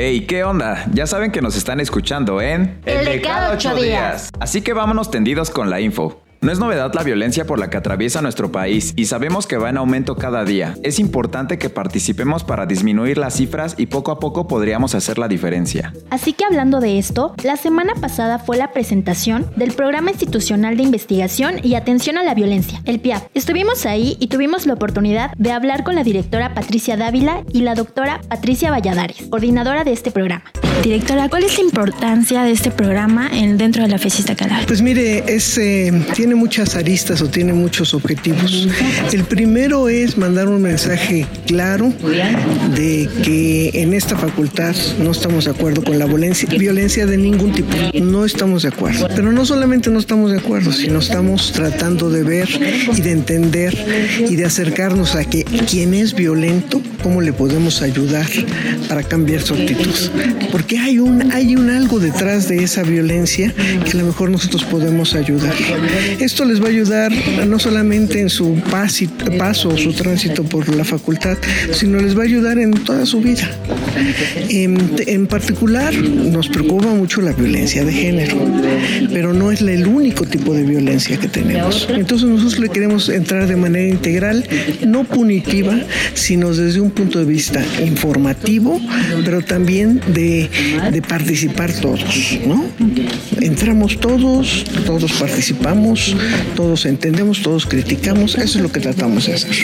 Hey, ¿qué onda? Ya saben que nos están escuchando en El de cada ocho días. Así que vámonos tendidos con la info. No es novedad la violencia por la que atraviesa nuestro país y sabemos que va en aumento cada día. Es importante que participemos para disminuir las cifras y poco a poco podríamos hacer la diferencia. Así que hablando de esto, la semana pasada fue la presentación del Programa Institucional de Investigación y Atención a la Violencia, el PIAP. Estuvimos ahí y tuvimos la oportunidad de hablar con la directora Patricia Dávila y la doctora Patricia Valladares, coordinadora de este programa. Directora, ¿cuál es la importancia de este programa en, dentro de la FESI Iztacala? Pues mire, es, eh, tiene muchas aristas o tiene muchos objetivos. El primero es mandar un mensaje claro de que en esta facultad no estamos de acuerdo con la violencia, violencia de ningún tipo. No estamos de acuerdo. Pero no solamente no estamos de acuerdo, sino estamos tratando de ver y de entender y de acercarnos a que quien es violento, cómo le podemos ayudar para cambiar su actitud. Porque hay un, hay un algo detrás de esa violencia que a lo mejor nosotros podemos ayudar. Esto les va a ayudar no solamente en su paso o su tránsito por la facultad, sino les va a ayudar en toda su vida. En, en particular, nos preocupa mucho la violencia de género, pero no es el único tipo de violencia que tenemos. Entonces nosotros le queremos entrar de manera integral, no punitiva, sino desde un punto de vista informativo, pero también de, de participar todos, ¿no? Entramos todos, todos participamos, todos entendemos, todos criticamos, eso es lo que tratamos de hacer.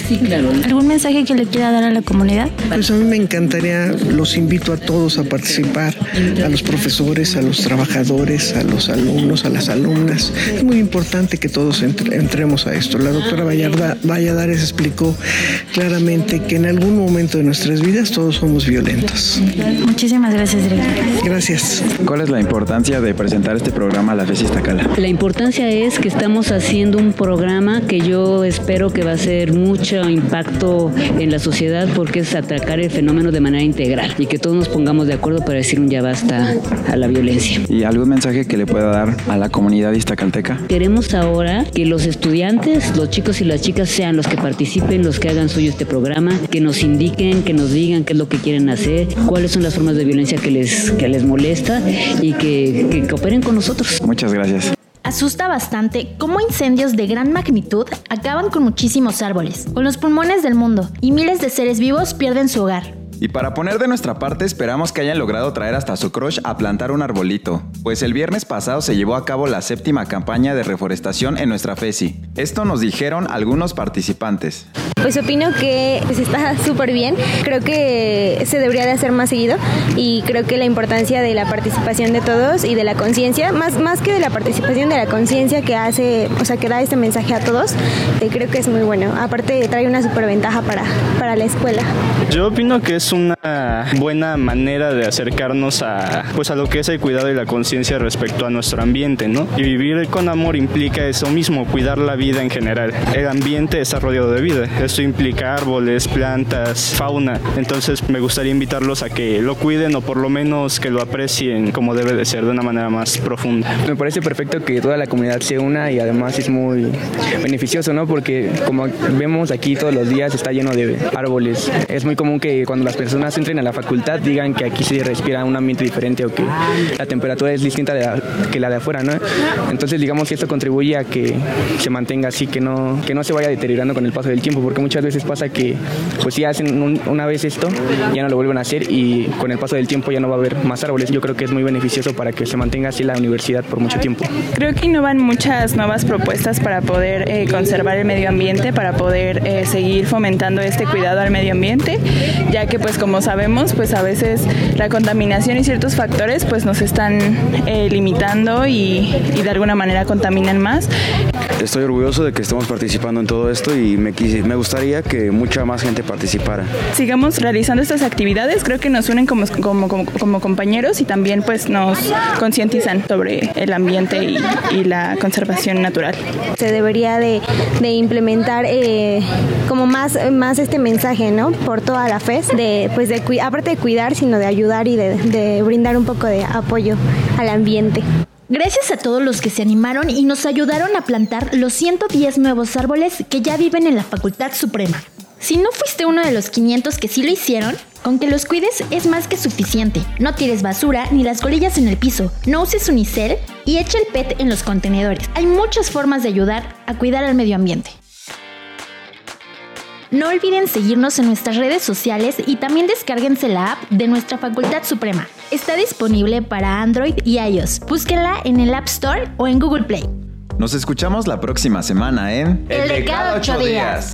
¿Algún mensaje que le quiera dar a la comunidad? Pues a mí me encantaría, los invito a todos a participar, a los profesores, a los trabajadores, a los alumnos, a las alumnas. Es muy importante que todos entre- entremos a esto. La doctora Vallarda- Valladares explicó claramente que en algún momento de nuestras vidas todos somos violentos. Muchísimas gracias, directora. Gracias. ¿Cuál es la importancia de presentar este programa a la FESI Iztacala? La importancia es que estamos haciendo un programa que yo espero que va a ser mucho impacto en la sociedad porque es atacar el fenómeno de manera integral y que todos nos pongamos de acuerdo para decir un ya basta a la violencia. ¿Y algún mensaje que le pueda dar a la comunidad iztacalteca? Queremos ahora que los estudiantes, los chicos y las chicas sean los que participen, los que hagan suyo este programa, que nos indiquen, que nos digan qué es lo que quieren hacer, cuáles son las formas de violencia que les, que les molesta y que, que cooperen con nosotros. Muchas gracias. Asusta bastante cómo incendios de gran magnitud acaban con muchísimos árboles, con los pulmones del mundo, y miles de seres vivos pierden su hogar. Y para poner de nuestra parte, esperamos que hayan logrado traer hasta su crush a plantar un arbolito, pues el viernes pasado se llevó a cabo la séptima campaña de reforestación en nuestra FESI. Esto nos dijeron algunos participantes. Pues opino que pues, está súper bien. Creo que se debería de hacer más seguido y creo que la importancia de la participación de todos y de la conciencia, más, más que de la participación de la conciencia que hace, o sea, que da este mensaje a todos, eh, creo que es muy bueno. Aparte trae una súper ventaja para, para la escuela. Yo opino que es una buena manera de acercarnos a, pues a lo que es el cuidado y la conciencia respecto a nuestro ambiente, ¿no? Y vivir con amor implica eso mismo, cuidar la vida en general. El ambiente está rodeado de vida. Esto implica árboles, plantas, fauna. Entonces me gustaría invitarlos a que lo cuiden o por lo menos que lo aprecien como debe de ser, de una manera más profunda. Me parece perfecto que toda la comunidad se una y además es muy beneficioso, ¿no? Porque como vemos aquí todos los días está lleno de árboles. Es muy común que cuando las personas entren a la facultad digan que aquí se respira un ambiente diferente o que la temperatura es distinta de la- que la de afuera, ¿no? Entonces digamos que esto contribuye a que se mantenga así, que no, que no se vaya deteriorando con el paso del tiempo, porque muchas veces pasa que pues si hacen un- una vez esto, ya no lo vuelven a hacer y con el paso del tiempo ya no va a haber más árboles. Yo creo que es muy beneficioso para que se mantenga así la universidad por mucho tiempo. Creo que innovan muchas nuevas propuestas para poder eh, conservar el medio ambiente, para poder eh, seguir fomentando este cuidado al medio ambiente, ya que pues como sabemos, pues a veces la contaminación y ciertos factores pues nos están eh, limitando y, y de alguna manera contaminan más. Estoy orgulloso de que estemos participando en todo esto y me, me gustaría que mucha más gente participara. Sigamos realizando estas actividades, creo que nos unen como, como, como, como compañeros y también pues nos concientizan sobre el ambiente y, y la conservación natural. Se debería de, de implementar eh, como más, más este mensaje, ¿no? Por toda la FES, de, pues de, aparte de cuidar, sino de ayudar y de, de brindar un poco de apoyo al ambiente. Gracias a todos los que se animaron y nos ayudaron a plantar los 110 nuevos árboles que ya viven en la Facultad Suprema. Si no fuiste uno de los 500 que sí lo hicieron, Con que los cuides es más que suficiente. No tires basura ni las colillas en el piso. No uses unicel y echa el PET en los contenedores. Hay muchas formas de ayudar a cuidar al medio ambiente. No olviden seguirnos en nuestras redes sociales y también descárguense la app de nuestra Facultad Suprema. Está disponible para Android y iOS. Búsquenla en el App Store o en Google Play. Nos escuchamos la próxima semana en El de cada ocho días.